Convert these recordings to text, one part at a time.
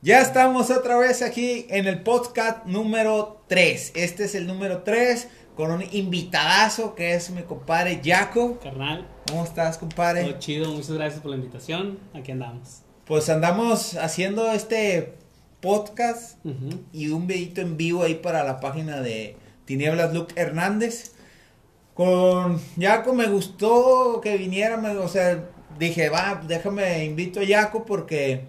Ya estamos otra vez aquí en el podcast número 3. Este es el número 3 con un invitadazo que es mi compadre Jaco. Carnal. ¿Cómo estás, compadre? Todo chido, muchas gracias por la invitación. Aquí andamos. Pues andamos haciendo este podcast y un videito en vivo ahí para la página de Tinieblas Luke Hernández. Con Jaco me gustó que viniera, o sea, dije, va, déjame invito a Jaco porque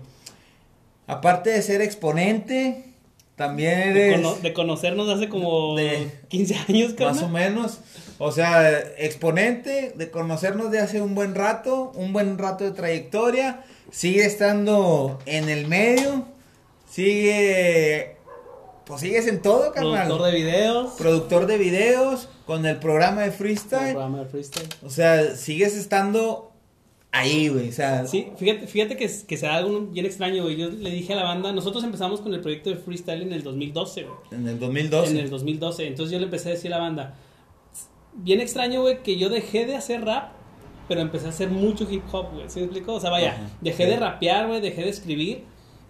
aparte de ser exponente, también eres... De, conocernos hace como de, 15 años. Más o menos. O sea, exponente, de conocernos de hace un buen rato, un buen rato de trayectoria. Sigue estando en el medio. Sigue... Pues sigues en todo, carnal. Productor de videos. Productor de videos con el programa de freestyle. El programa de freestyle. O sea, sigues estando ahí, güey. O sea, sí, fíjate, fíjate que, que se da algo bien extraño, güey. Yo le dije a la banda, nosotros empezamos con el proyecto de freestyle en el 2012, güey. En el 2012. En el 2012. Entonces yo le empecé a decir a la banda, bien extraño, güey, que yo dejé de hacer rap, pero empecé a hacer mucho hip hop, güey. ¿Sí me explico? O sea, vaya, dejé de rapear, güey, dejé de escribir.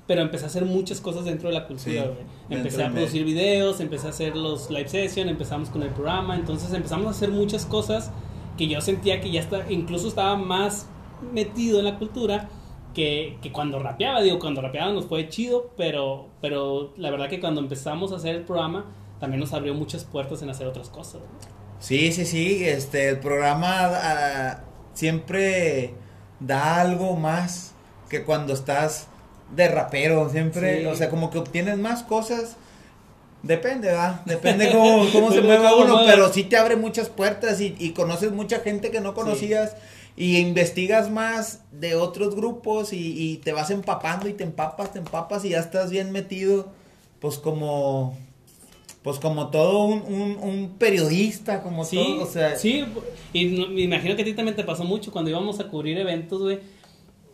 Pero empecé a hacer muchas cosas dentro de la cultura, güey. empecé a producir videos, empecé a hacer los live sessions, empezamos con el programa. Entonces empezamos a hacer muchas cosas que yo sentía que ya está, incluso estaba más metido en la cultura que, que, cuando rapeaba, digo, cuando rapeaba nos fue chido, pero, pero la verdad que cuando empezamos a hacer el programa también nos abrió muchas puertas en hacer otras cosas. Sí, sí, sí, este, el programa ah, siempre da algo más que cuando estás de rapero, siempre, o sea, como que obtienes más cosas. Depende, ¿va? Depende cómo, cómo se mueva uno, pero sí te abre muchas puertas y, y conoces mucha gente que no conocías y investigas más de otros grupos y, te vas empapando y te empapas, te empapas y ya estás bien metido, pues como, pues como todo un, periodista, como sí, todo, o sea. Sí, y me imagino que a ti también te pasó mucho cuando íbamos a cubrir eventos, güey.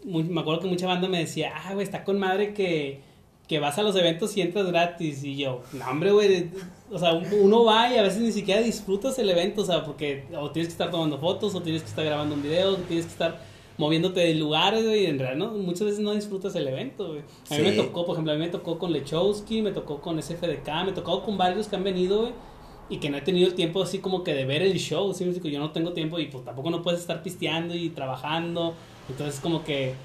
Me acuerdo que mucha banda me decía, ah, güey, está con madre que que vas a los eventos y entras gratis. Y yo, no, hombre, güey. O sea, uno va y a veces ni siquiera disfrutas el evento, o sea, porque o tienes que estar tomando fotos, o tienes que estar grabando un video, o tienes que estar moviéndote de lugares, güey. Y en realidad, ¿no? muchas veces no disfrutas el evento, güey. A mí me tocó, por ejemplo, a mí me tocó con Lechowski, me tocó con SFDK, me tocó con varios que han venido, güey. Y que no he tenido el tiempo así como que de ver el show, ¿sí? Yo no tengo tiempo y pues tampoco no puedes estar pisteando y trabajando. Entonces, como que,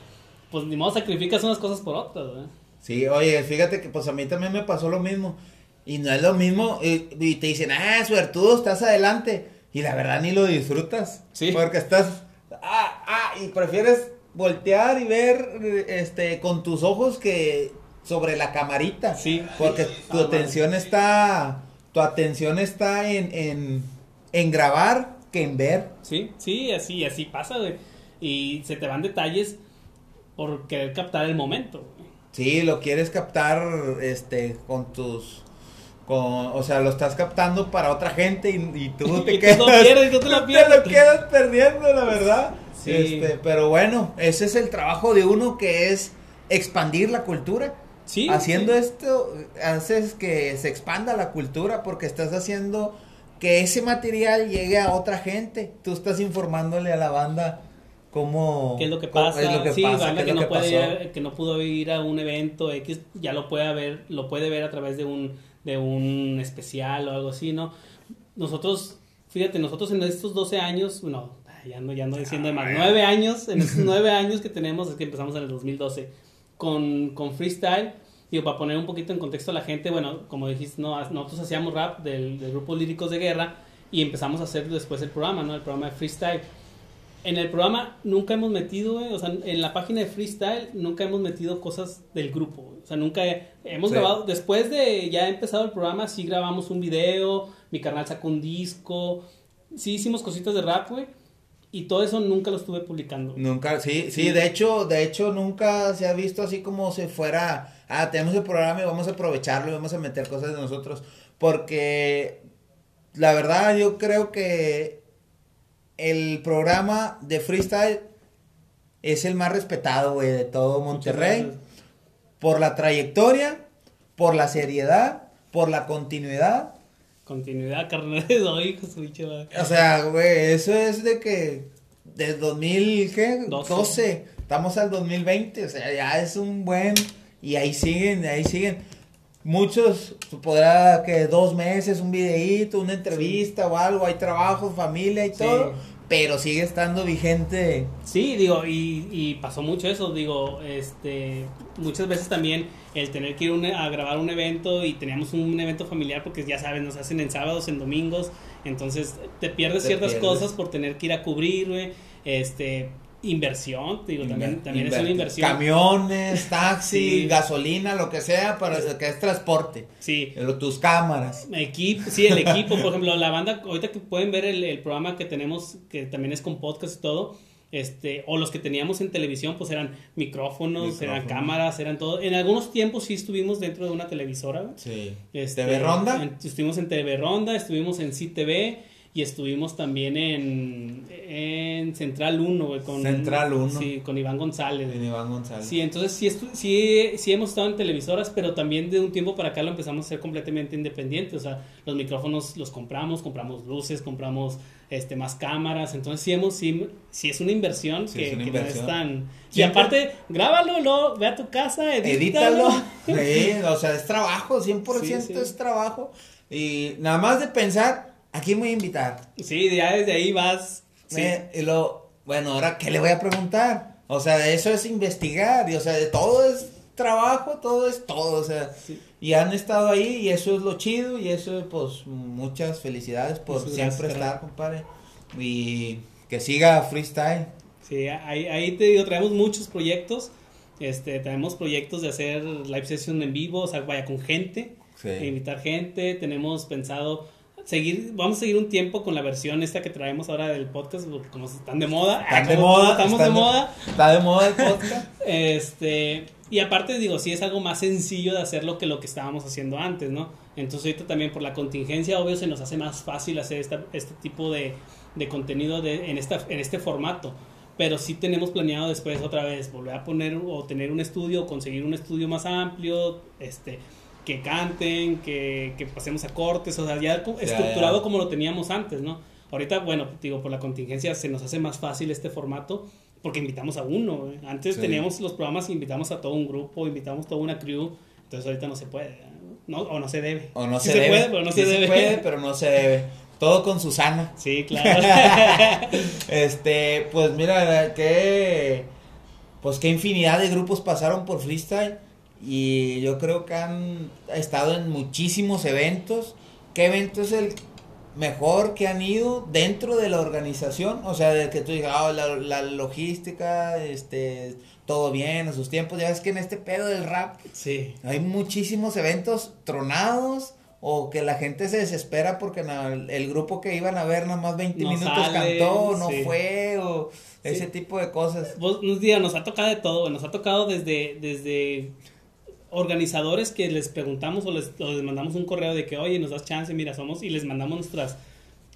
pues ni modo sacrificas unas cosas por otras, güey. Sí, oye, fíjate que pues a mí también me pasó lo mismo. Y no es lo mismo. Y, te dicen, ah, suertudo, estás adelante. Y la verdad ni lo disfrutas. Sí. Porque estás. Ah, ah, y prefieres voltear y ver este con tus ojos que sobre la camarita. Sí. Porque tu atención está. Tu atención está en, en, en grabar que en ver. Sí, sí, así, así pasa, güey. Y se te van detalles por querer captar el momento. Sí, lo quieres captar este con tus con, o sea, lo estás captando para otra gente y, tú te quedas pierdes, tú te pierdes. lo quedas perdiendo, la verdad. Sí. Este, pero bueno, ese es el trabajo de uno que es expandir la cultura. Sí, haciendo esto haces que se expanda la cultura porque estás haciendo que ese material llegue a otra gente. Tú estás informándole a la banda cómo qué es lo que pasa, sí, que, no puede que no pudo ir a un evento X ya lo puede ver, lo puede ver a través de un de un especial o algo así, ¿no? Nosotros, fíjate, nosotros en estos 12 años, bueno, ya ando, ya ando diciendo de más, 9 años, en estos 9 años que tenemos, es que empezamos en el 2012 con, con freestyle, digo, para poner un poquito en contexto a la gente, bueno, como dijiste, no, nosotros hacíamos rap del, del grupo Líricos de Guerra y empezamos a hacer después el programa, ¿no? El programa de freestyle en el programa nunca hemos metido, o sea, en la página de freestyle nunca hemos metido cosas del grupo, O sea, nunca hemos grabado, después de ya empezado el programa, sí grabamos un video, mi canal sacó un disco, sí hicimos cositas de rap, güey. Y todo eso nunca lo estuve publicando. Nunca, sí, sí, de hecho, de hecho nunca se ha visto así como si fuera, ah, tenemos el programa y vamos a aprovecharlo y vamos a meter cosas de nosotros. Porque la verdad yo creo que el programa de freestyle es el más respetado, güey, de todo Monterrey. Por la trayectoria, por la seriedad, por la continuidad. Continuidad, carnal de doy, O sea, güey, eso es de que desde 2012 estamos al 2020, o sea, ya es un buen y ahí siguen, ahí siguen. Muchos, podrá que dos meses, un videíto, una entrevista o algo, hay trabajo, familia y todo, pero sigue estando vigente. Sí, digo, y, y, pasó mucho eso, digo, este, muchas veces también el tener que ir a grabar un evento y teníamos un evento familiar porque ya sabes, nos hacen en sábados, en domingos, entonces te pierdes ciertas cosas por tener que ir a cubrir, este, inversión, digo, también, también es una inversión. Camiones, taxi, gasolina, lo que sea, para que es transporte. Sí. Tus cámaras. Equipo, sí, el equipo, por ejemplo, la banda, ahorita que pueden ver el, el, programa que tenemos, que también es con podcast y todo, este, o los que teníamos en televisión, pues eran micrófonos, eran cámaras, eran todo. En algunos tiempos sí estuvimos dentro de una televisora. Sí. Este, ¿TV Ronda? estuvimos en TV Ronda, estuvimos en CTV y estuvimos también en, en Central 1, con, Central 1. Sí, con Iván González. Iván González. Sí, entonces sí, sí, sí hemos estado en televisoras, pero también de un tiempo para acá lo empezamos a ser completamente independiente. O sea, los micrófonos los compramos, compramos luces, compramos este más cámaras. Entonces sí hemos, sí, sí es una inversión, que, no es tan... Y aparte, grábalo, lo, ve a tu casa, edítalo. edítalo. sí, o sea, es trabajo, 100% es trabajo. Y nada más de pensar ¿A quién voy a invitar? Sí, ya desde ahí vas. Sí. y lo, bueno, ahora, ¿qué le voy a preguntar? O sea, eso es investigar, y o sea, de todo es trabajo, todo es todo, o sea, y han estado ahí y eso es lo chido y eso, pues, muchas felicidades por siempre estar, compadre, y que siga freestyle. Sí, ahí, ahí te digo, traemos muchos proyectos, este, tenemos proyectos de hacer live session en vivo, o sea, vaya con gente, invitar gente, tenemos pensado seguir, vamos a seguir un tiempo con la versión esta que traemos ahora del podcast, porque como están de moda, están de moda, estamos de moda. Está de moda el podcast. este, y aparte digo, sí es algo más sencillo de hacerlo que lo que estábamos haciendo antes, ¿no? Entonces ahorita también por la contingencia, obvio, se nos hace más fácil hacer esta, este tipo de, de contenido de, en, esta, en este formato. Pero sí tenemos planeado después otra vez volver a poner o tener un estudio, conseguir un estudio más amplio, este, que canten, que, que pasemos a cortes, o sea, ya estructurado como lo teníamos antes, ¿no? Ahorita, bueno, digo, por la contingencia se nos hace más fácil este formato porque invitamos a uno. Antes teníamos los programas e invitamos a todo un grupo, invitamos toda una crew, entonces ahorita no se puede, ¿no? o no se debe. O no se, debe. puede, pero no se debe. Se puede, pero no se debe. Todo con Susana. Sí, claro. este, pues mira, que pues qué infinidad de grupos pasaron por freestyle y yo creo que han estado en muchísimos eventos. ¿Qué evento es el mejor que han ido dentro de la organización? O sea, de que tú digas, ah, la, logística, este, todo bien, a sus tiempos. Ya ves que en este pedo del rap sí. hay muchísimos eventos tronados o que la gente se desespera porque el grupo que iban a ver nada más 20 minutos cantó, no fue, o ese tipo de cosas. Vos nos nos ha tocado de todo, nos ha tocado desde, desde organizadores que les preguntamos o les, mandamos un correo de que, oye, nos das chance, mira, somos, y les mandamos nuestras,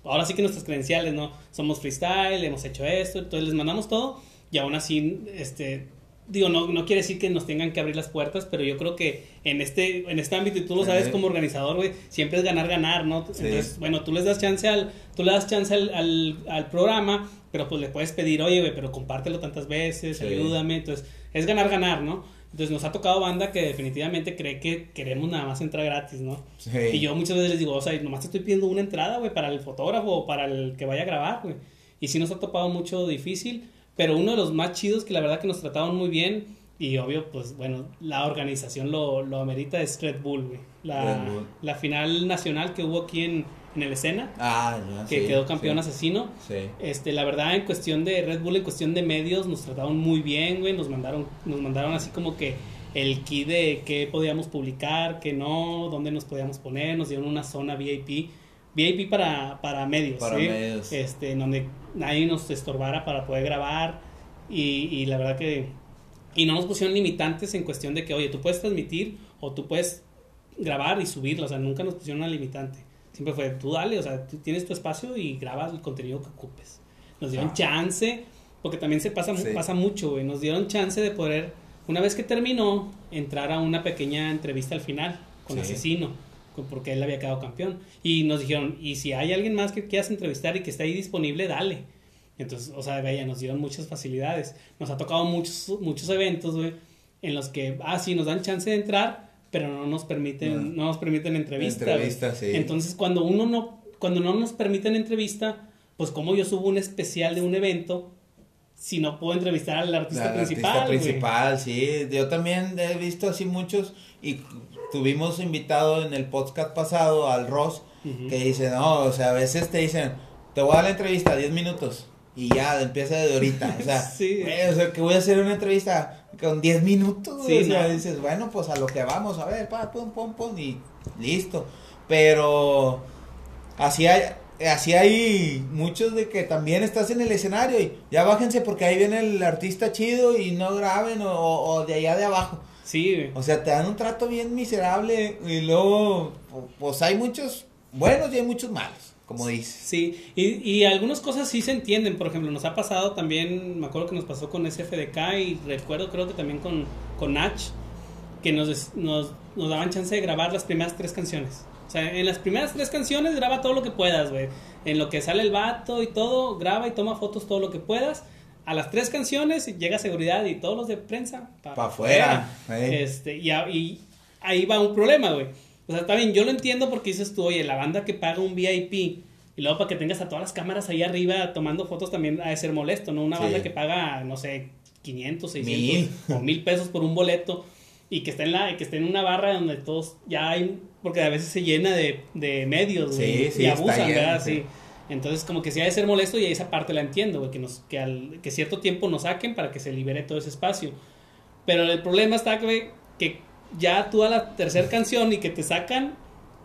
ahora sí que nuestras credenciales, ¿no? Somos freestyle, hemos hecho esto, entonces les mandamos todo y aún así, este, digo, no, no quiere decir que nos tengan que abrir las puertas, pero yo creo que en este, en este ámbito, y tú lo sabes como organizador, güey, siempre es ganar, ganar, ¿no? Entonces, bueno, tú les das chance al, tú le das chance al, al, al programa, pero pues le puedes pedir, oye, güey, pero compártelo tantas veces, ayúdame, entonces, es ganar, ganar, ¿no? Entonces nos ha tocado banda que definitivamente cree que queremos nada más entrar gratis, ¿no? Y yo muchas veces les digo, o sea, nomás te estoy pidiendo una entrada, güey, para el fotógrafo o para el que vaya a grabar, güey. Y sí nos ha topado mucho difícil, pero uno de los más chidos que la verdad que nos trataron muy bien y obvio, pues bueno, la organización lo, lo amerita es Red Bull, güey. La, la final nacional que hubo aquí en, en el escena. Ah, que quedó campeón asesino. Sí. Este, la verdad, en cuestión de Red Bull, en cuestión de medios, nos trataron muy bien, güey. Nos mandaron, nos mandaron así como que el key de qué podíamos publicar, qué no, dónde nos podíamos poner. Nos dieron una zona VIP. VIP para, para medios, para medios. Este, en donde nadie nos estorbara para poder grabar. Y, y la verdad que. Y no nos pusieron limitantes en cuestión de que, oye, tú puedes transmitir o tú puedes grabar y subirlo. O sea, nunca nos pusieron una limitante. Siempre fue, tú dale, o sea, tú tienes tu espacio y grabas el contenido que ocupes. Nos dieron ah. chance, porque también se pasa, pasa mucho, güey. Nos dieron chance de poder, una vez que terminó, entrar a una pequeña entrevista al final con Asesino, porque él había quedado campeón. Y nos dijeron, y si hay alguien más que quieras entrevistar y que esté ahí disponible, dale. Entonces, o sea, vaya, nos dieron muchas facilidades. Nos ha tocado muchos, muchos eventos, güey, en los que, ah, sí, nos dan chance de entrar, pero no nos permiten, no, nos permiten entrevista. entrevista sí. Entonces, cuando uno no, cuando no nos permiten entrevista, pues como yo subo un especial de un evento, si no puedo entrevistar al artista principal. Artista principal, sí. Yo también he visto así muchos y tuvimos invitado en el podcast pasado al Ross que dice, no, o sea, a veces te dicen, te voy a dar la entrevista 10 minutos y ya empieza de ahorita. O sea, o sea, que voy a hacer una entrevista con 10 minutos. o sea, dices, bueno, pues a lo que vamos, a ver, pa, pum, pum, pum, y listo. Pero así hay, así hay muchos de que también estás en el escenario y ya bájense porque ahí viene el artista chido y no graben o, o de allá de abajo. Sí. O sea, te dan un trato bien miserable y luego, pues hay muchos buenos y hay muchos malos como dices. Sí, y, y algunas cosas sí se entienden. Por ejemplo, nos ha pasado también, me acuerdo que nos pasó con SFDK y recuerdo creo que también con, con Nach, que nos, nos, nos daban chance de grabar las primeras tres canciones. O sea, en las primeras tres canciones graba todo lo que puedas, güey. En lo que sale el vato y todo, graba y toma fotos todo lo que puedas. A las tres canciones llega seguridad y todos los de prensa para afuera. Este, y, y ahí va un problema, güey o sea, está bien, yo lo entiendo porque dices tú, oye, la banda que paga un VIP y luego para que tengas a todas las cámaras ahí arriba tomando fotos también ha de ser molesto, ¿no? Una banda que paga, no sé, 500, 600 o 1000 pesos por un boleto y que esté en la que esté en una barra donde todos ya hay porque a veces se llena de, de medios sí, y abusan, ¿verdad? Sí. Entonces como que sí ha de ser molesto y esa parte la entiendo, güey, que nos que al que cierto tiempo nos saquen para que se libere todo ese espacio. Pero el problema está que, que ya tú a la tercera canción y que te sacan,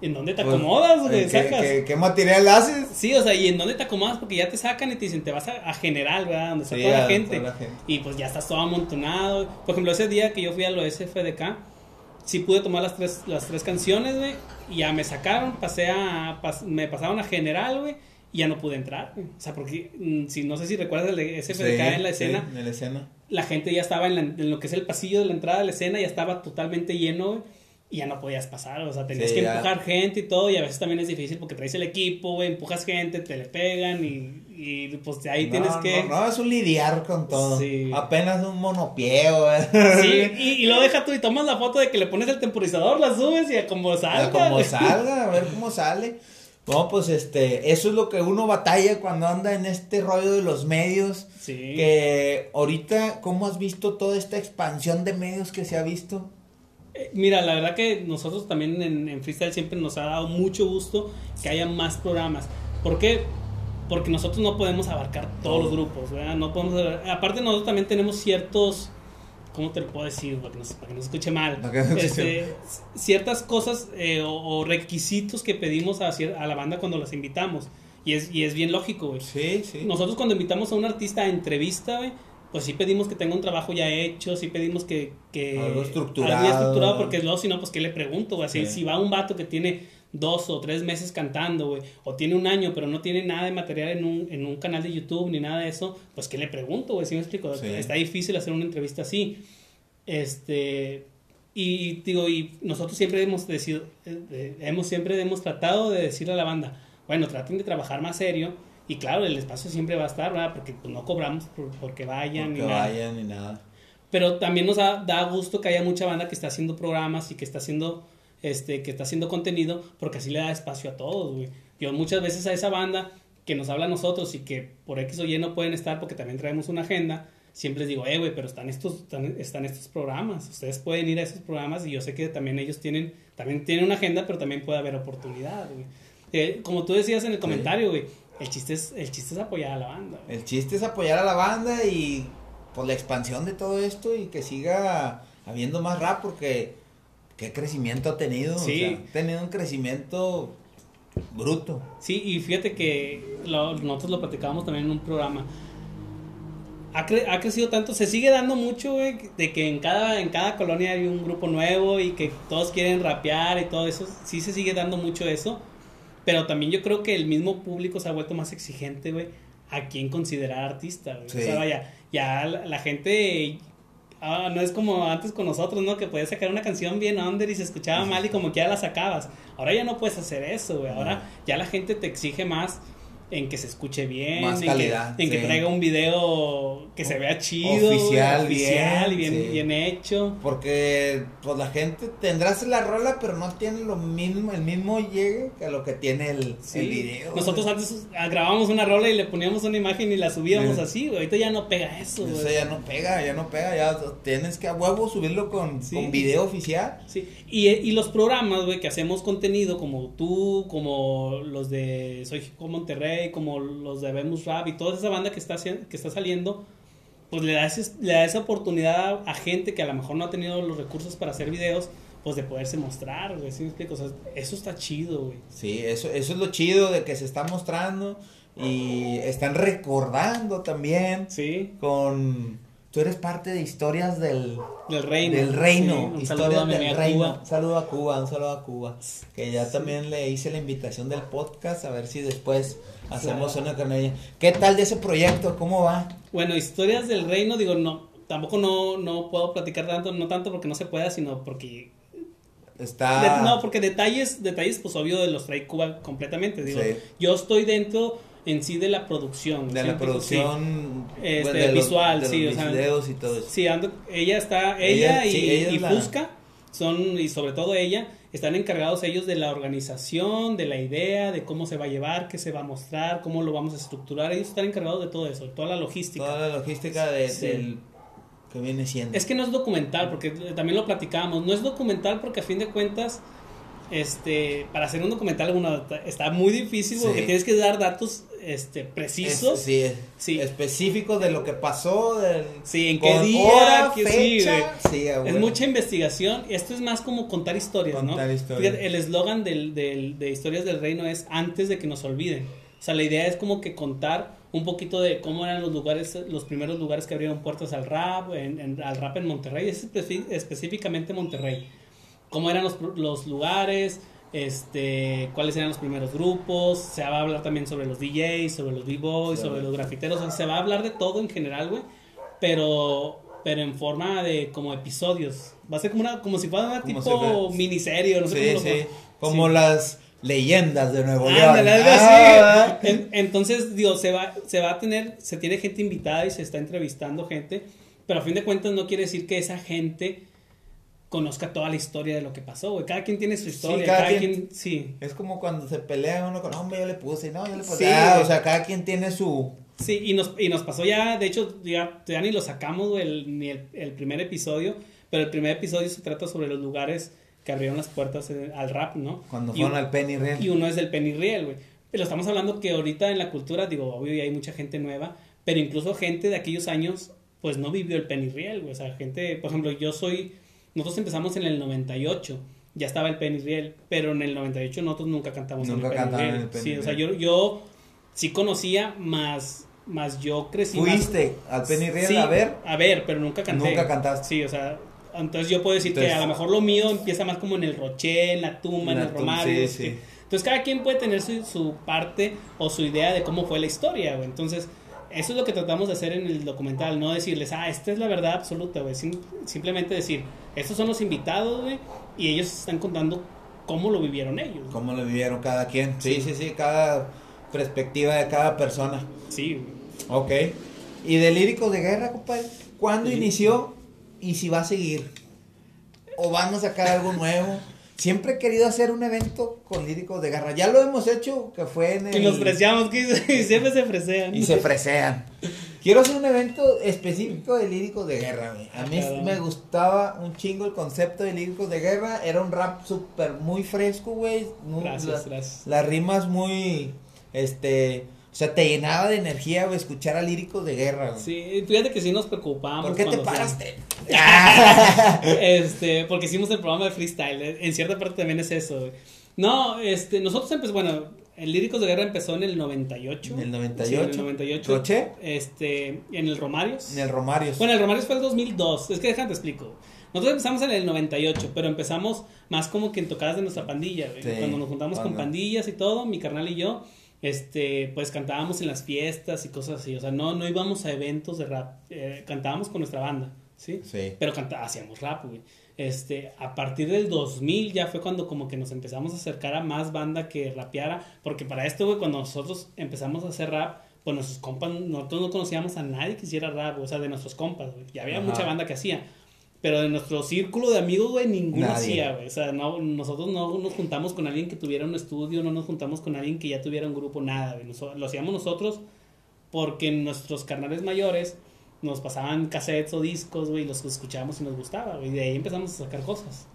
¿en dónde te pues, acomodas, güey? ¿qué, ¿qué, material haces? Sí, o sea, y en dónde te acomodas porque ya te sacan y te dicen, te vas a, general, ¿verdad? Donde está toda, la gente. Y pues ya estás todo amontonado. Por ejemplo, ese día que yo fui a lo SFDK, sí pude tomar las tres, las tres canciones, güey, y ya me sacaron, pasé a, me pasaron a general, güey ya no pude entrar. O sea, porque mm, si no sé si recuerdas el de SFDK en la escena. en la escena. La gente ya estaba en, lo que es el pasillo de la entrada de la escena, ya estaba totalmente lleno, y ya no podías pasar. O sea, tenías que empujar gente y todo, y a veces también es difícil porque traes el equipo, güey, empujas gente, te le pegan, y, y pues ahí tienes que. No, no, es un lidiar con todo. Sí. Apenas un monopié, güey. Sí, y, y, lo deja tú y tomas la foto de que le pones el temporizador, la subes y a como salga. A como salga, a ver cómo sale. No, pues este, eso es lo que uno batalla cuando anda en este rollo de los medios. Sí. Que ahorita, ¿cómo has visto toda esta expansión de medios que se ha visto? Eh, mira, la verdad que nosotros también en, Freestyle siempre nos ha dado mucho gusto que haya más programas. ¿Por qué? Porque nosotros no podemos abarcar todos los grupos, ¿verdad? No podemos, aparte nosotros también tenemos ciertos ¿cómo te lo puedo decir? Para que no, para que no se escuche mal. Este, ciertas cosas eh, o, requisitos que pedimos a, a, la banda cuando las invitamos. Y es, y es bien lógico, güey. Sí, sí. Nosotros cuando invitamos a un artista a entrevista, güey, pues sí pedimos que tenga un trabajo ya hecho, sí pedimos que... que algo estructurado. Algo estructurado, porque luego si no, pues ¿qué le pregunto, güey? Si va un vato que tiene dos o tres meses cantando, güey, o tiene un año, pero no tiene nada de material en un, en un canal de YouTube ni nada de eso, pues ¿qué le pregunto, güey? ¿Sí me explico? Está difícil hacer una entrevista así. Este, y digo, y nosotros siempre hemos decidido, eh, hemos siempre hemos tratado de decirle a la banda, bueno, traten de trabajar más serio, y claro, el espacio siempre va a estar, ¿verdad? Porque pues, no cobramos por, porque vayan porque ni vayan ni nada. Pero también nos da, da gusto que haya mucha banda que está haciendo programas y que está haciendo este, que está haciendo contenido, porque así le da espacio a todos, güey. Yo muchas veces a esa banda que nos habla a nosotros y que por X o Y no pueden estar porque también traemos una agenda, siempre les digo, eh, güey, pero están estos, están, estos programas, ustedes pueden ir a esos programas y yo sé que también ellos tienen, también tienen una agenda, pero también puede haber oportunidad, güey. Eh, como tú decías en el comentario, güey, el chiste es, el chiste es apoyar a la banda. El chiste es apoyar a la banda y por la expansión de todo esto y que siga habiendo más rap porque qué crecimiento ha tenido. Sí. ha tenido un crecimiento bruto. Sí, y fíjate que nosotros lo platicábamos también en un programa. Ha, ha, crecido tanto, se sigue dando mucho, güey, de que en cada, en cada colonia hay un grupo nuevo y que todos quieren rapear y todo eso. Sí se sigue dando mucho eso. Pero también yo creo que el mismo público se ha vuelto más exigente, güey, a quién considerar artista, güey. O sea, vaya, ya la gente Ah, no es como antes con nosotros, ¿no? Que podías sacar una canción bien under y se escuchaba mal y como que ya la sacabas. Ahora ya no puedes hacer eso, güey. Ahora ya la gente te exige más en que se escuche bien, Más en, calidad, que, en que traiga un video que se vea chido, Oficial, oficial, bien, bien, sí. bien hecho. Porque pues la gente tendrás la rola, pero no tiene lo mismo, el mismo llegue que lo que tiene el, Sí. el video. Nosotros antes ah, grabábamos una rola y le poníamos una imagen y la subíamos Sí. así, güey. Ahorita ya no pega eso, ya no pega, ya no pega, ya tienes que a huevo subirlo con, con video oficial. Sí, y, y los programas, güey, que hacemos contenido, como tú, como los de Soy Hip Monterrey, como los de Vemos Rap y toda esa banda que está, que está saliendo, pues le da, ese- le da esa oportunidad a gente que a lo mejor no ha tenido los recursos para hacer videos, pues de poderse mostrar, güey, ¿sí me explico? O sea, eso está chido, güey. Sí, eso, eso es lo chido de que se está mostrando y están recordando también Sí, con... Tú eres parte de historias del, del reino. del reino, Sí, historias a del reino. Un saludo a Cuba, un saludo a Cuba. Que ya también le hice la invitación del podcast, a ver si después hacemos Claro. una con ella. ¿Qué tal de ese proyecto? ¿Cómo va? Bueno, historias del reino, digo, no, tampoco no, no puedo platicar tanto, no tanto porque no se pueda, sino porque Está... De- no, porque detalles, detalles, pues obvio, de los trae Cuba completamente. Digo, Sí. yo estoy dentro en sí de la producción. de la producción Este, bueno, de los- visual, de sí, los o sea, videos y todo eso. Sí, ando- ella está, Ella- ella, y, sí, ella es y la- Fusca son, y sobre todo ella, están encargados ellos de la organización, de la idea, de cómo se va a llevar, qué se va a mostrar, cómo lo vamos a estructurar. Ellos están encargados de todo eso, toda la logística. Toda la logística de, Sí. del que viene siendo. Es que no es documental, porque también lo platicábamos. No es documental porque a fin de cuentas, este, para hacer un documental bueno, está muy difícil porque Sí. tienes que dar datos este, Es- precisos. sí, es- Sí. específicos de lo que pasó, del, Sí, en qué día, hora, fecha. Sí, Es mucha investigación. Esto es más como contar historias, ¿no? Contar historias. Fíjate, el eslogan del, del- de Historias del Reino es antes de que nos olviden. O sea, la idea es como que contar un poquito de cómo eran los lugares, los primeros lugares que abrieron puertas al rap, en, en- al rap en Monterrey, es espe- específicamente Monterrey. Cómo eran los, los lugares, este, cuáles eran los primeros grupos, se va a hablar también sobre los DJs, sobre los B-boys, Sí. sobre los grafiteros, o sea, se va a hablar de todo en general, güey, pero pero en forma de como episodios. Va a ser como una como si fuera una Como tipo miniserie, no sé Sí, cómo Como Sí. las leyendas de Nuevo León. Ah. En- entonces, digo, se va, se va a tener, se tiene gente invitada y se está entrevistando gente, pero a fin de cuentas no quiere decir que esa gente conozca toda la historia de lo que pasó, güey. Cada quien tiene su historia, cada cada, quien- quien, sí. Es como cuando se pelea uno con, hombre, yo le puse, no, yo le puse. Sí. Ah, o sea, cada quien tiene su... Sí, y nos, y nos pasó ya, de hecho, ya, ya ni lo sacamos, güey, el, ni el, el primer episodio, pero el primer episodio se trata sobre los lugares que abrieron las puertas eh, al rap, ¿no? Cuando Y fueron un- al Penny Real. Y uno es del Penny Riel, güey. Pero estamos hablando que ahorita en la cultura, digo, obvio, y hay mucha gente nueva, pero incluso gente de aquellos años, pues no vivió el Penny Riel, güey. O sea, gente, por ejemplo, yo soy, nosotros empezamos en el 98, ya estaba el Penny Riel, pero en el 98 nosotros nunca cantamos Nunca en el Penny Riel. en el Penny sí, o sea, yo, yo sí conocía, más, más yo crecí más- ¿Fuiste al Penny Real Sí, a ver? A ver, pero nunca canté. Nunca cantaste. Sí, o sea, entonces yo puedo decir Entonces- que a lo mejor lo mío empieza más como en el Roché, en la tumba, en En el Romario. sí, sí. Entonces cada quien puede tener su, su parte o su idea de cómo fue la historia, güey. Entonces, eso es lo que tratamos de hacer en el documental, no decirles, ah, esta es la verdad absoluta, güey. Sim- simplemente decir, estos son los invitados, güey, y ellos están contando cómo lo vivieron ellos. ¿Cómo lo vivieron cada quien? Sí, sí, sí, cada perspectiva de cada persona. Sí, güey. Ok. ¿Y de Líricos de Guerra, compadre? ¿Cuándo Sí. inició y si va a seguir? ¿O van a sacar algo nuevo? Siempre he querido hacer un evento con Líricos de Guerra. Ya lo hemos hecho, que fue en el... Y nos preciamos, que y siempre se fresean. Y se fresean. Quiero hacer un evento específico de líricos de guerra, güey. A mí Claro. me gustaba un chingo el concepto de líricos de guerra. Era un rap súper muy fresco, güey. Muy- Gracias, la- gracias. Las rimas muy, este, o sea, te llenaba de energía, güey, escuchar a líricos de guerra, güey. Sí, fíjate que sí nos preocupamos. ¿Por qué te paraste? este, porque hicimos el programa de freestyle. eh, En cierta parte también es eso, güey. No, este, nosotros empezamos, bueno, el Líricos de Guerra empezó en el 98. En el 98. Sí, en el 98. ¿Roche? Este, en el Romarios. En el Romario. Bueno, el Romarios fue el 2002. Es que déjate explico. Nosotros empezamos en el 98, pero empezamos más como que en tocadas de nuestra pandilla, güey. Sí, Cuando nos juntamos con pandillas y todo, mi carnal y yo, este, pues cantábamos en las fiestas y cosas así. O sea, no, no íbamos a eventos de rap, eh, cantábamos con nuestra banda. ¿sí? Sí. Pero canta, hacíamos rap, güey. Este, a partir del 2000 ya fue cuando como que nos empezamos a acercar a más banda que rapeara, porque para esto, güey, cuando nosotros empezamos a hacer rap, pues nuestros compas, nosotros no conocíamos a nadie que hiciera rap, o sea, de nuestros compas, güey. Ya había mucha banda que hacía. Pero de nuestro círculo de amigos, güey, ninguno hacía, güey. O sea, no, nosotros no nos juntamos con alguien que tuviera un estudio, no nos juntamos con alguien que ya tuviera un grupo, nada, güey. lo hacíamos nosotros porque nuestros carnales mayores nos pasaban cassettes o discos, güey, los escuchábamos y nos gustaba, güey. Y de ahí empezamos a sacar cosas.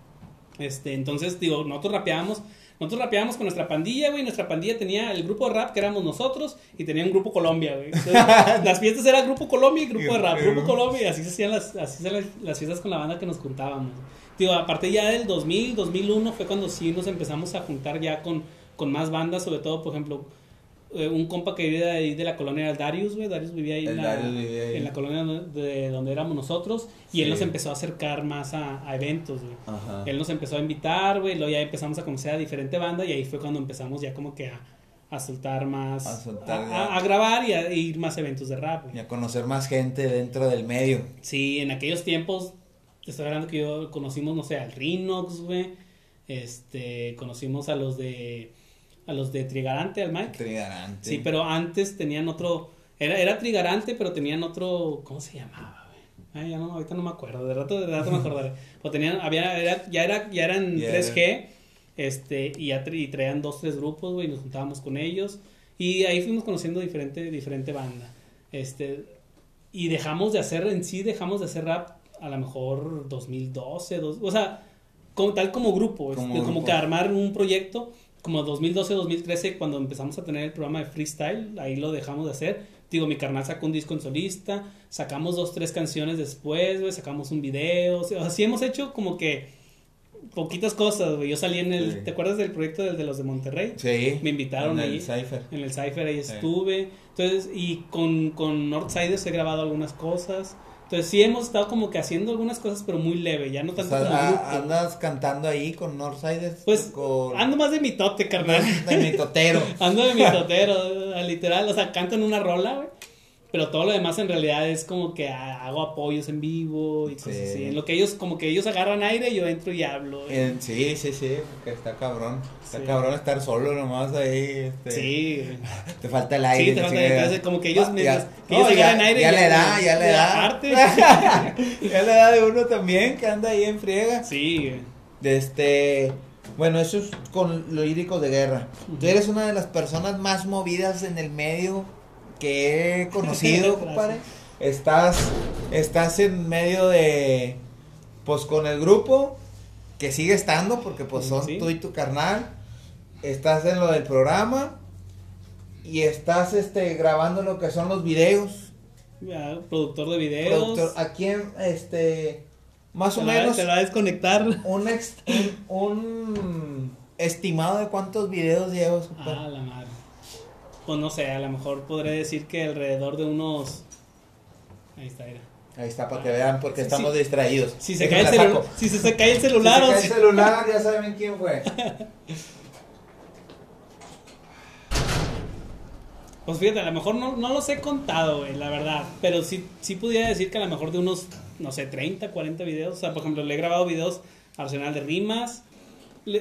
Este, entonces, digo, nosotros rapeábamos nosotros rapeábamos con nuestra pandilla, güey. Nuestra pandilla tenía el grupo de rap que éramos nosotros y tenía un grupo Colombia, güey. las fiestas eran grupo Colombia y grupo de rap. Grupo Colombia y así se hacían las, así se las, fiestas con la banda que nos juntábamos. Digo, aparte ya del 2000, 2001 fue cuando sí nos empezamos a juntar ya con, con más bandas, sobre todo, por ejemplo, eh, un compa que vivía ahí de la colonia era Darius, güey. Darius vivía ahí, en la, en la, colonia de donde éramos nosotros. Y él nos empezó a acercar más a, eventos, güey. Él nos empezó a invitar, güey. Luego ya empezamos a conocer a diferente banda. Y ahí fue cuando empezamos ya como que a, a soltar más. A, soltar, a, grabar y a ir más eventos de rap, güey. Y a conocer más gente dentro del medio. Sí, en aquellos tiempos. Estoy hablando que yo conocimos, no sé, al Rinox, güey. Este, conocimos a los de a los de Trigarante, al Mike. Trigarante. Sí, pero antes tenían otro, era, era Trigarante, pero tenían otro, ¿cómo se llamaba, güey? Ay, ya no, ahorita no me acuerdo, de rato, de rato me acordaré. O tenían, había, ya era, ya eran 3G, este, y ya y traían dos, tres grupos, güey, y nos juntábamos con ellos. Y ahí fuimos conociendo diferente, diferente banda. Este, y dejamos de hacer, en sí dejamos de hacer rap a lo mejor 2012, dos, o sea, como, tal como grupo, como, este, como que armar un proyecto como 2012, 2013, cuando empezamos a tener el programa de freestyle, ahí lo dejamos de hacer. Digo, mi carnal sacó un disco en solista, sacamos dos, tres canciones después, güey, sacamos un video, o sea, sí hemos hecho como que poquitas cosas, güey. Yo salí en el, ¿te acuerdas del proyecto de los de Monterrey? Sí. Me invitaron en ahí. En el Cypher. En el Cypher ahí estuve. Entonces, y con, con Northsiders he grabado algunas cosas. Entonces sí hemos estado como que haciendo algunas cosas, pero muy leve, ya no tanto como ¿Andas cantando ahí con Northsiders? Pues ando más de mi tote, carnal. De mi totero. ando de mi totero, literal, o sea, canto en una rola, güey. Pero todo lo demás en realidad es como que hago apoyos en vivo y cosas así. En lo que ellos, como que ellos agarran aire, yo entro y hablo. sí, sí, sí, porque está cabrón. Está cabrón estar solo nomás ahí. Este, sí. Te falta el aire. Sí, te falta el aire. Como que ellos, me, ya, que ellos agarran aire. Ya, le da, ya le da. ya le da de uno también, que anda ahí en friega. Sí. Este... Bueno, eso es con los líricos de guerra. Tú eres una de las personas más movidas en el medio que he conocido, compadre. Estás, estás en medio de, pues con el grupo, que sigue estando, porque pues son tú y tu carnal. Estás en lo del programa y estás este grabando lo que son los videos. Ya, productor de videos. Productor, ¿A quién, este, más o menos? te va a desconectar. Un, un, estimado de cuántos videos llevas. Ah, la madre pues no sé, a lo mejor podré decir que alrededor de unos... Ahí está. Ahí está, para que vean, porque estamos distraídos. Si se, cae el si se, cae el celular si se cae el celular, ya saben quién fue. Pues fíjate, a lo mejor no, no los he contado, güey, la verdad. Pero sí, sí pudiera decir que a lo mejor de unos, no sé, 30, 40 videos. O sea, por ejemplo, le he grabado videos Arsenal de Rimas,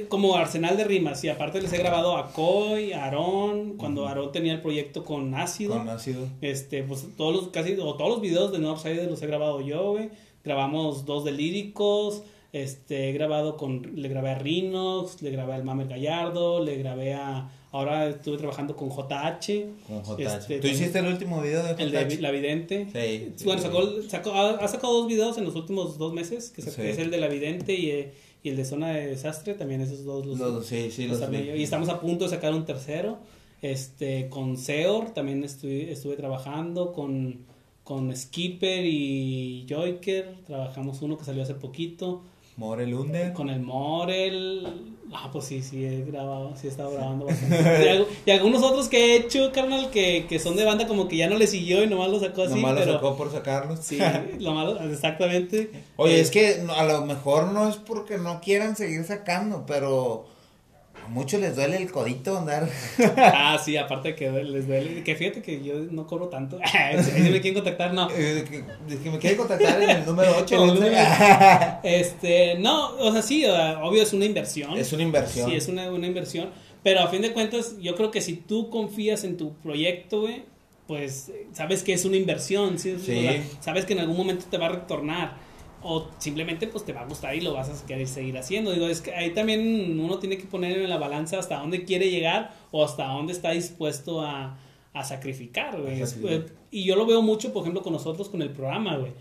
como arsenal de rimas y aparte les he grabado a Coy, a Aarón, cuando Aarón tenía el proyecto con Ácido. Con Ácido. Este, pues todos los, casi, o todos los videos de Northside los he grabado yo, güey. Grabamos dos de líricos, este, he grabado con, le grabé a Rinox, le grabé al Mamer Gallardo, le grabé a, ahora estuve trabajando con JH. Con JH. Este, ¿Tú hiciste el último video de JH? El de La Vidente. Sí. Bueno, sacó, ha, sacado dos videos en los últimos dos meses, que es el de La Vidente y... Y el de Zona de Desastre, también esos dos los, sí, sí, los, Y estamos a punto de sacar un tercero. Este, con Seor también estuve, estuve trabajando, con, con Skipper y Joyker, trabajamos uno que salió hace poquito. Morel Under. Con el Morel. Ah, pues sí, sí, he grabado, sí he estado grabando bastante. y, algunos otros que he hecho, carnal, que, que son de banda como que ya no le siguió y nomás lo sacó así. Nomás lo sacó por sacarlos. Sí, lo malo, exactamente. Oye, es que a lo mejor no es porque no quieran seguir sacando, pero muchos les duele el codito andar. ah, sí, aparte que les duele. Que fíjate que yo no cobro tanto. si me quieren contactar, no. Eh, que, me quieren contactar en el número 8. este, no, o sea, sí, obvio es una inversión. Es una inversión. Sí, es una, una inversión. Pero a fin de cuentas, yo creo que si tú confías en tu proyecto, güey, pues sabes que es una inversión, ¿sí? sabes que en algún momento te va a retornar o simplemente pues te va a gustar y lo vas a querer seguir haciendo. Digo, es que ahí también uno tiene que poner en la balanza hasta dónde quiere llegar o hasta dónde está dispuesto a, a sacrificar, güey. Y yo lo veo mucho, por ejemplo, con nosotros con el programa, güey.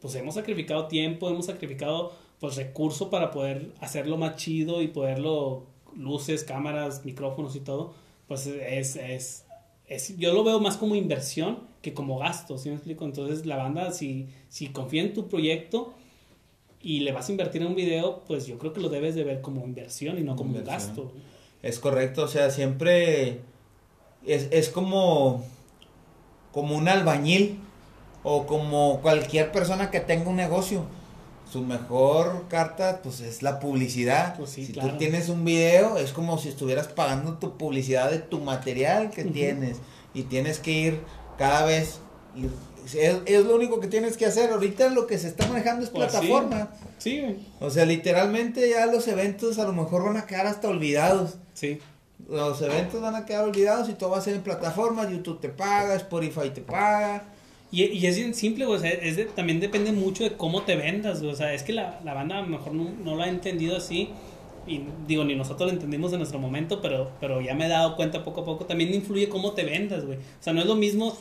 Pues hemos sacrificado tiempo, hemos sacrificado pues recursos para poder hacerlo más chido y poderlo luces, cámaras, micrófonos y todo. Pues es, es yo lo veo más como inversión que como gasto, ¿sí me explico? Entonces la banda, si, si confía en tu proyecto y le vas a invertir en un video, pues yo creo que lo debes de ver como inversión y no como un gasto. Es correcto, o sea, siempre es, es como, como un albañil o como cualquier persona que tenga un negocio su mejor carta pues es la publicidad. Pues si tú tienes un video es como si estuvieras pagando tu publicidad de tu material que tienes y tienes que ir cada vez es, lo único que tienes que hacer. Ahorita lo que se está manejando es pues plataforma. Sí. O sea, literalmente ya los eventos a lo mejor van a quedar hasta olvidados. Sí. Los eventos van a quedar olvidados y todo va a ser en plataforma. YouTube te paga, Spotify te paga. Y, y es bien simple, o sea, es también depende mucho de cómo te vendas, o sea, es que la, la banda a lo mejor no, no, lo ha entendido así, y digo, ni nosotros lo entendimos en nuestro momento, pero, pero ya me he dado cuenta poco a poco, también influye cómo te vendas, güey. O sea, no es lo mismo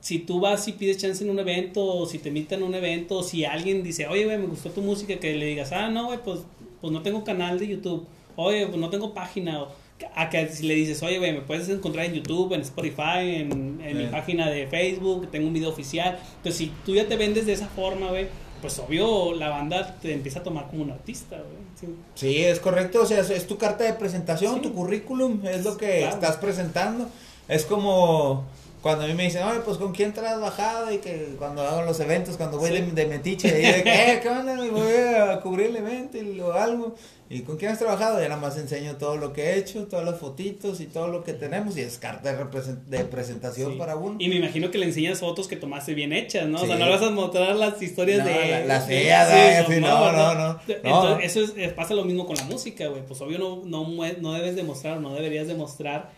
si tú vas y pides chance en un evento, o si te invitan a un evento, o si alguien dice, oye, güey, me gustó tu música, que le digas, ah, no, güey, pues, pues no tengo canal de YouTube, oye, pues no tengo página, o a que si le dices, oye, güey, me puedes encontrar en YouTube, en Spotify, en, mi página de Facebook, tengo un video oficial. Entonces, si tú ya te vendes de esa forma, güey, pues obvio la banda te empieza a tomar como un artista, güey. Sí. es correcto, o sea, es tu carta de presentación, tu currículum, es lo que estás presentando. Es como cuando a mí me dicen, oye, pues con quién te has bajado y que cuando hago los eventos, cuando voy de, metiche, y de que, eh, ¿qué onda? Me voy a cubrir el evento y lo algo. ¿Y con quién has trabajado? Ya nada más enseño todo lo que he hecho, todas las fotitos y todo lo que tenemos y es carta de, presentación para uno. Y me imagino que le enseñas fotos que tomaste bien hechas, ¿no? O sea, no vas a mostrar las historias de... las feas, no, no, no, Entonces, eso es, pasa lo mismo con la música, güey. Pues obvio no, no, no debes demostrar, no deberías demostrar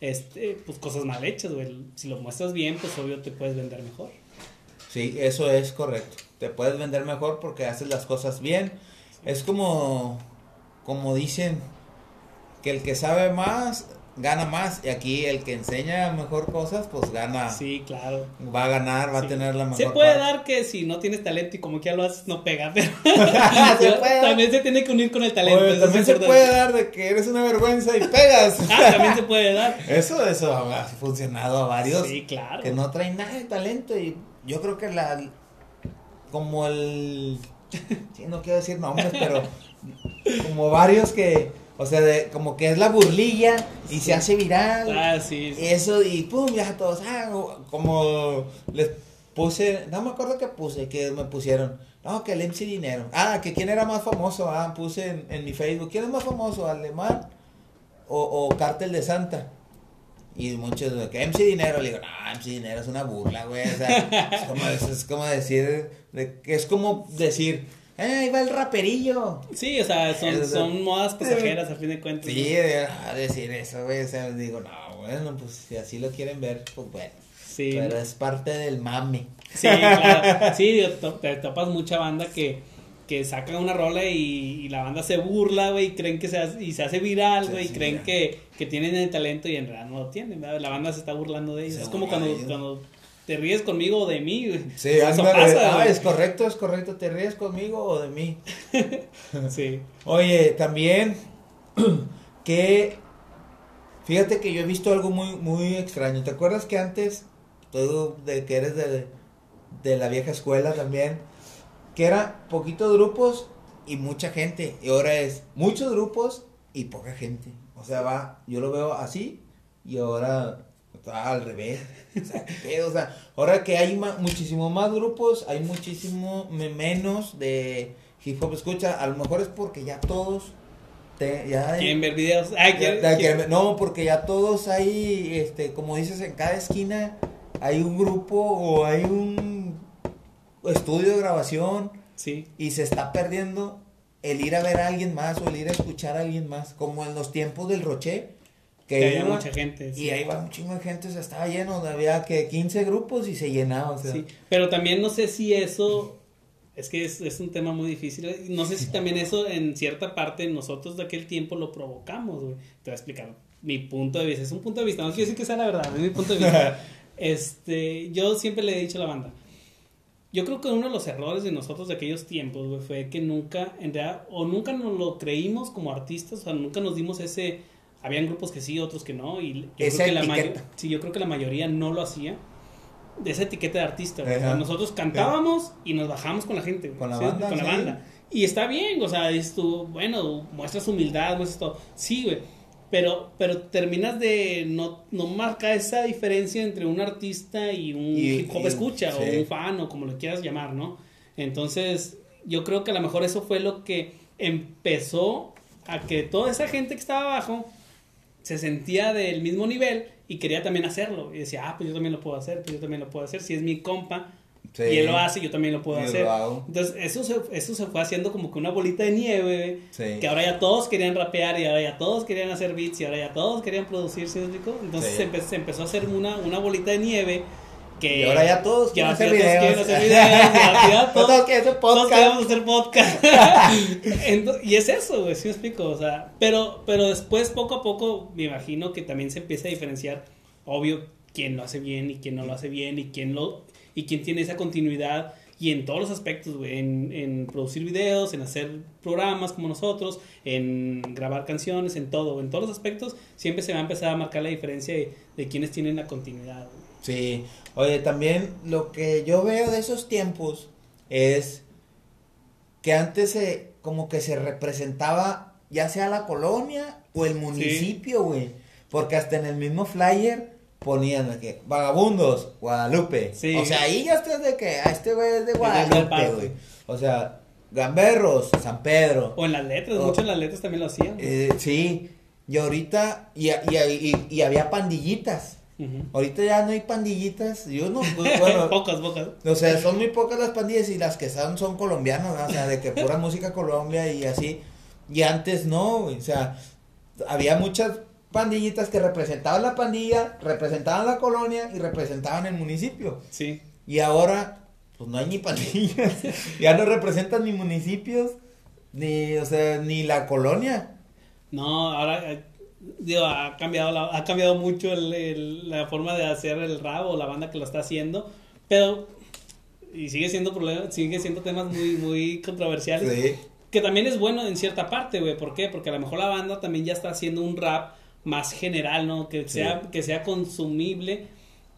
este, pues cosas mal hechas, güey. Si lo muestras bien, pues obvio te puedes vender mejor. Sí, eso es correcto. Te puedes vender mejor porque haces las cosas bien. Es como, como dicen, que el que sabe más gana más y aquí el que enseña mejor cosas pues gana. Sí claro. Va a ganar va a tener la mejor se puede dar que si no tienes talento y como que ya lo haces no pega pero también se tiene que unir con el talento también se puede dar de que eres una vergüenza y pegas. Ah también se puede dar. Eso eso ha funcionado a varios sí claro. que no traen nada de talento y yo creo que la como el sí, no quiero decir nombres pero como varios que o sea, de, como que es la burlilla y se hace viral. Ah, sí, Eso, y pum, ya todos, ah, como les puse, no me acuerdo qué puse, que me pusieron. No, que el MC Dinero. Ah, que quién era más famoso. Ah, puse en, mi Facebook. ¿Quién es más famoso? ¿Alemán o, o Cártel de Santa? Y muchos, que MC Dinero, le digo, no, MC Dinero es una burla, güey. O sea, es como, es como decir, de, es como decir, ¡Eh, ahí va el raperillo! Sí, o sea, son, son modas pasajeras a fin de cuentas. Sí, a decir eso, güey. O sea, digo, no, bueno, pues si así lo quieren ver, pues bueno. Sí. Pero es parte del mame. Sí, claro. Sí, te topas mucha banda que, que saca una rola y, la banda se burla, güey, y creen que se hace, y se hace viral, güey, y creen que, que tienen el talento y en realidad no lo tienen, La banda se está burlando de ellos. es como cuando, cuando te ríes conmigo o de mí, Sí, eso pasa, ah, es correcto, es correcto, te ríes conmigo o de mí. sí. Oye, también que fíjate que yo he visto algo muy muy extraño. ¿Te acuerdas que antes todo de que eres de, de la vieja escuela también que era poquitos grupos y mucha gente y ahora es muchos grupos y poca gente. O sea, va, yo lo veo así y ahora al revés. O sea, ahora que hay muchísimo más grupos, hay muchísimo menos de hip hop escucha. A lo mejor es porque ya todos ya ¿Quieren ver videos? no, porque ya todos hay, este, como dices, en cada esquina hay un grupo o hay un estudio de grabación. Sí. Y se está perdiendo el ir a ver a alguien más o el ir a escuchar a alguien más, como en los tiempos del Roché. Que, había mucha gente. Y ahí va un chingo de gente, se estaba lleno, había que 15 grupos y se llenaba. Sí, pero también no sé si eso es que es, es, un tema muy difícil. No sé si también eso en cierta parte nosotros de aquel tiempo lo provocamos, güey. Te voy a explicar mi punto de vista. Es un punto de vista, no quiero decir que sea la verdad, es mi punto de vista. este, yo siempre le he dicho a la banda. Yo creo que uno de los errores de nosotros de aquellos tiempos, güey, fue que nunca, en realidad, o nunca nos lo creímos como artistas, o sea, nunca nos dimos ese... Habían grupos que sí, otros que no, y yo, creo que, la sí, yo creo que la mayoría no lo hacía de esa etiqueta de artista. nosotros cantábamos y nos bajamos con la gente. Con la banda. Con la banda. Y está bien, o sea, dices tú, bueno, muestras humildad, muestras todo. Sí, güey. Pero, pero terminas de no, no marca esa diferencia entre un artista y un hip hop escucha, o un fan, o como lo quieras llamar, ¿no? Entonces, yo creo que a lo mejor eso fue lo que empezó a que toda esa gente que estaba abajo se sentía del mismo nivel y quería también hacerlo. Y decía, ah, pues yo también lo puedo hacer, pues yo también lo puedo hacer. Si es mi compa y él lo hace, yo también lo puedo hacer. Entonces, eso se, eso se fue haciendo como que una bolita de nieve, que ahora ya todos querían rapear y ahora ya todos querían hacer beats y ahora ya todos querían producir, ¿sí Entonces se, se, empezó a hacer una, una bolita de nieve que, y ahora ya todos quieren hacer videos. Quieren hacer videos todos, quieren hacer podcast. queremos hacer podcast. y es eso, güey, sí me explico. O sea, pero, pero después, poco a poco, me imagino que también se empieza a diferenciar, obvio, quién lo hace bien y quién no lo hace bien y quién, lo, y quién tiene esa continuidad. Y en todos los aspectos, güey, en, en, producir videos, en hacer programas como nosotros, en grabar canciones, en todo, en todos los aspectos, siempre se va a empezar a marcar la diferencia de, de quienes tienen la continuidad. Sí, oye, también lo que yo veo de esos tiempos es que antes se, como que se representaba ya sea la colonia o el municipio, güey. Porque hasta en el mismo flyer ponían que vagabundos, Guadalupe. O sea, ahí ya estás de que a este güey es de Guadalupe, güey. O sea, Gamberros, San Pedro. O en las letras, muchos en las letras también lo hacían. Eh, sí, y ahorita, y, y, y había pandillitas. Ahorita ya no hay pandillitas. Yo no, pues, bueno, pocas, pocas. O sea, son muy pocas las pandillas y las que son son colombianas, o sea, de que pura música Colombia y así. Y antes no, o sea, había muchas pandillitas que representaban la pandilla, representaban la colonia y representaban el municipio. Sí. Y ahora, pues no hay ni pandillas, ya no representan ni municipios, ni, o sea, ni la colonia. No, ahora eh, digo, ha cambiado, la, ha cambiado mucho el, la forma de hacer el rap o la banda que lo está haciendo, pero y sigue siendo problema, sigue siendo temas muy muy controversiales. Que también es bueno en cierta parte, güey, ¿por qué? Porque a lo mejor la banda también ya está haciendo un rap más general, ¿no? Que sea que sea consumible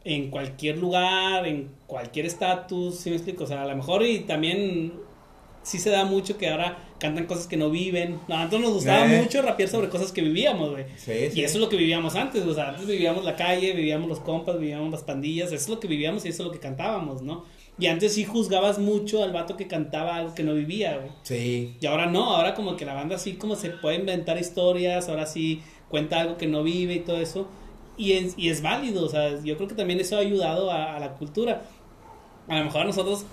en cualquier lugar, en cualquier estatus, ¿sí me explico? O sea, a lo mejor y también sí se da mucho que ahora cantan cosas que no viven. A nosotros nos gustaba eh. mucho rapear sobre cosas que vivíamos, güey. Y eso es lo que vivíamos antes, o sea, antes vivíamos la calle, vivíamos los compas, vivíamos las pandillas, eso es lo que vivíamos y eso es lo que cantábamos, ¿no? Y antes sí juzgabas mucho al vato que cantaba algo que no vivía, güey. Sí. Y ahora no, ahora como que la banda sí como se puede inventar historias, ahora sí cuenta algo que no vive y todo eso. Y es, y es válido, o sea, yo creo que también eso ha ayudado a la cultura a lo mejor nosotros,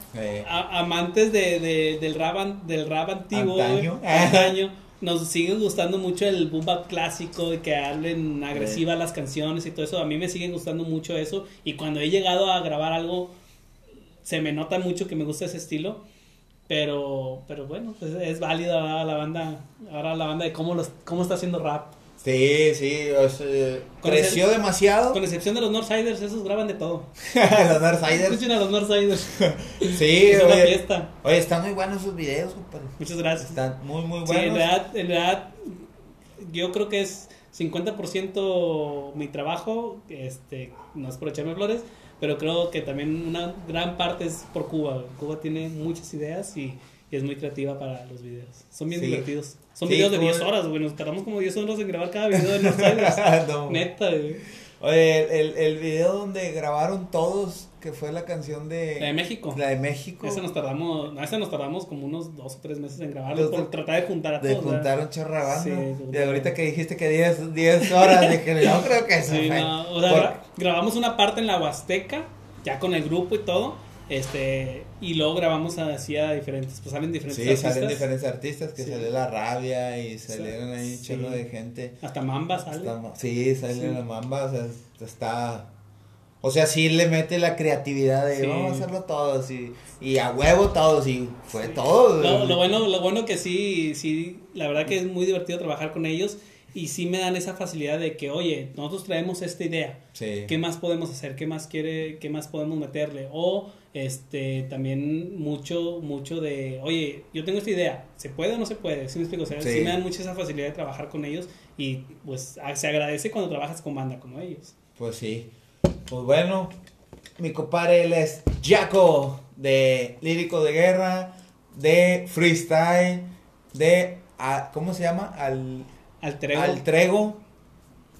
amantes de, del, rap, del rap antiguo, antaño. nos sigue gustando mucho el boom bap clásico, de que hablen agresiva las canciones y todo eso. A mí me sigue gustando mucho eso. Y cuando he llegado a grabar algo, se me nota mucho que me gusta ese estilo. Pero, pero bueno, pues es válido ahora la banda, ahora la banda de cómo, los, cómo está haciendo rap. Sí, sí, creció demasiado. Con excepción de los Northsiders, esos graban de todo. los Northsiders. Escuchen a los Northsiders. sí, es una fiesta. Oye, están muy buenos sus videos, compadre. Muchas gracias. Están muy, muy buenos. Sí, en realidad, en realidad yo creo que es 50% mi trabajo, este, no es por echarme flores, pero creo que también una gran parte es por Cuba. Cuba tiene muchas ideas y, es muy creativa para los videos. Son bien divertidos. Son videos de 10 horas, güey. Nos tardamos como 10 horas en grabar cada video de Northsiders. no. Neta, güey. Oye, el, el video donde grabaron todos, que fue la canción de... La de México. La de México. Esa nos tardamos, esa nos tardamos como unos dos o tres meses en grabarlo, por tratar de juntar a todos. De juntar un chorro sí, Y ahorita que dijiste que 10, 10 horas, dije, yo creo que eso sí, no, o sea, grabamos una parte en la Huasteca, ya con el grupo y todo, este, y luego grabamos así a diferentes, pues salen diferentes sí, artistas. salen diferentes artistas, que sale La Rabia y salieron ahí un chelo de gente. Hasta Mamba sale. sí, sale la Mamba, o sea, está... O sea, sí le mete la creatividad de vamos a hacerlo todos y, y a huevo todos y fue todo. Lo, lo, bueno, lo bueno que sí, sí, la verdad que es muy divertido trabajar con ellos y sí me dan esa facilidad de que, oye, nosotros traemos esta idea, ¿qué más podemos hacer? ¿Qué más quiere, qué más podemos meterle? O este también mucho mucho de, oye, yo tengo esta idea, ¿se puede o no se puede? ¿Sí me explico? O sea, sí. me dan mucha esa facilidad de trabajar con ellos y pues se agradece cuando trabajas con banda como ellos. Pues sí. Pues bueno, mi compadre él es Jaco de Lírico de Guerra, de Freestyle, de ah, ¿cómo se llama? Al al Trego.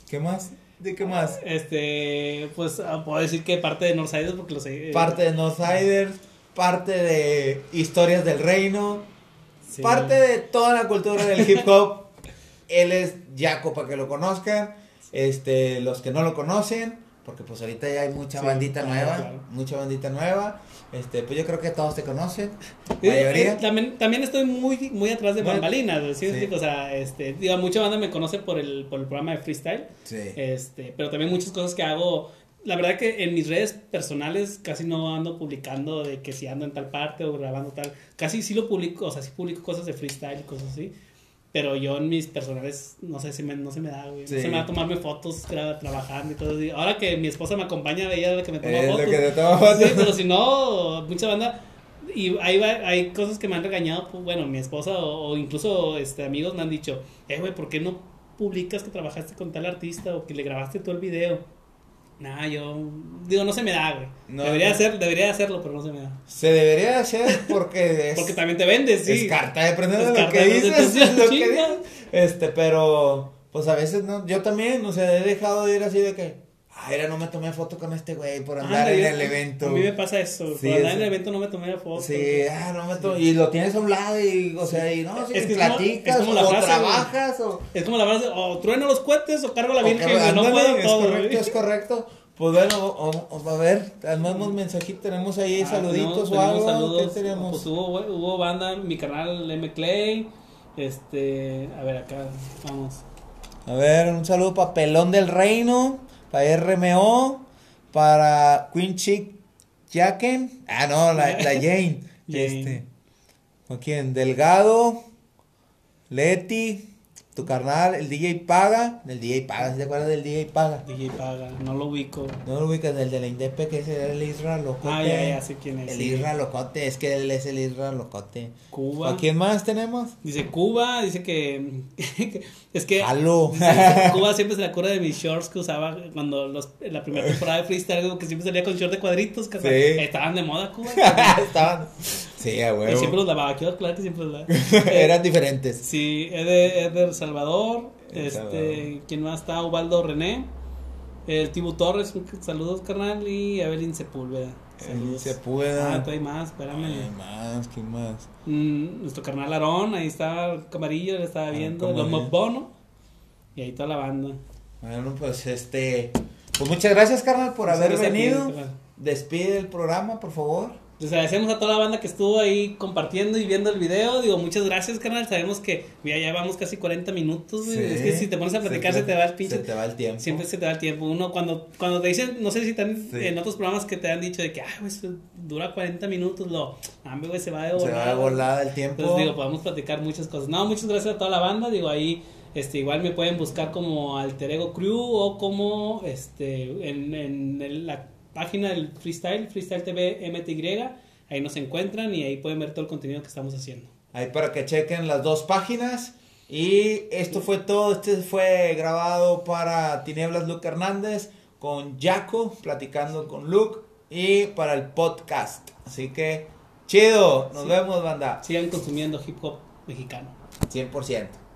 ¿Qué más? ¿De qué más? Este, pues ah, puedo decir que parte de Northsiders porque lo sé. Eh, parte de Northsiders, parte de Historias del Reino, parte de toda la cultura del hip hop. Él es Jaco para que lo conozcan. Este, los que no lo conocen, porque pues ahorita ya hay mucha bandita nueva, mucha bandita nueva. Este, pues yo creo que todos te conocen. Eh, también, también estoy muy, muy atrás de bambalinas, O sea, este, digo, mucha banda me conoce por el, por el programa de freestyle. Este, pero también muchas cosas que hago. La verdad que en mis redes personales casi no ando publicando de que si ando en tal parte o grabando tal. Casi sí lo publico, o sea, sí publico cosas de freestyle y cosas así. Pero yo en mis personales, no sé si me, no se me da, güey. No se me da a tomarme fotos trabajando y todo. Ahora que mi esposa me acompaña, ella que me toma fotos. que toma fotos. Sí, pero si no, mucha banda. Y hay, hay cosas que me han regañado, pues, bueno, mi esposa o, incluso este, amigos me han dicho, eh, güey, ¿por qué no publicas que trabajaste con tal artista o que le grabaste todo el video? Nah, yo digo, no se me da, güey. debería, Hacer, debería hacerlo, pero no se me da. Se debería hacer porque porque también te vendes, sí. Es carta de prender de lo que dices, lo que Este, pero pues a veces no, yo también, o sea, he dejado de ir así de que Ay, no me tomé foto con este güey por andar en el evento. A mí me pasa eso. por andar en el evento no me tomé foto. Sí, ah, no me tomé. Y lo tienes a un lado y, o sea, y no, si es que platicas, es como, o trabajas, o. Es como la frase, o trueno los cohetes o cargo la virgen, no puedo es todo. Correcto, es correcto. Pues bueno, a ver, tenemos mensajitos, tenemos ahí ah, saluditos o algo. Saludos, ¿Qué tenemos? Pues hubo, hubo banda, mi canal M. Clay. Este, a ver, acá, vamos. A ver, un saludo para Pelón del Reino, para RMO, para Queen Chick Jacken. Ah, no, la, la Jane. Jane. Este, ¿Con quién? Delgado, Leti, tu carnal, el DJ Paga, el DJ Paga, ¿se acuerdas del DJ Paga? DJ Paga, no lo ubico. No lo ubicas, el de la Indepe, que es el Isra Locote. Ah, ya, ya sé quién es. El Isra Locote, es que él es el Isra Locote. Cuba. ¿A quién más tenemos? Dice Cuba, dice que, es que Aló. Cuba siempre se la cura de mis shorts que usaba cuando los, en la primera temporada de freestyle, que siempre salía con shorts de cuadritos, que sí. estaban de moda Cuba. estaban. Sí, a huevo. Y siempre los lavaba, quiero claro que siempre los lavaba. Eran diferentes. Sí, es de, es de El Salvador. este, ¿quién más está? Ubaldo René. El Tibu Torres, saludos carnal. Y Evelyn Sepúlveda. Evelyn Sepúlveda. Ah, hay más, espérame. Hay más, ¿quién más? Mm, nuestro carnal Aarón, ahí está el camarillo, le estaba ah, viendo. Los Bono. Y ahí toda la banda. Bueno, pues este. Pues muchas gracias, carnal, por haber venido. Despide el programa, por favor. Les agradecemos a toda la banda que estuvo ahí compartiendo y viendo el video. Digo, muchas gracias, carnal. Sabemos que ya vamos casi 40 minutos, es que si te pones a platicar se te, va el pinche. Se te va el tiempo. Siempre se te va el tiempo. Uno cuando, cuando te dicen, no sé si están en otros programas que te han dicho de que, ah, pues dura 40 minutos, lo, ah, güey, se va de volada. Se va de volada el tiempo. Entonces, digo, podemos platicar muchas cosas. No, muchas gracias a toda la banda. Digo, ahí este, igual me pueden buscar como Alter Ego Crew o como este en, en la página del Freestyle, Freestyle TV MTY Ahí nos encuentran y ahí pueden ver todo el contenido que estamos haciendo. Ahí para que chequen las dos páginas. Y esto fue todo. Este fue grabado para Tinieblas Luke Hernández con Jaco, platicando con Luke. Y para el podcast. Así que, chido. Nos vemos, banda. Sigan consumiendo hip hop mexicano. 100%.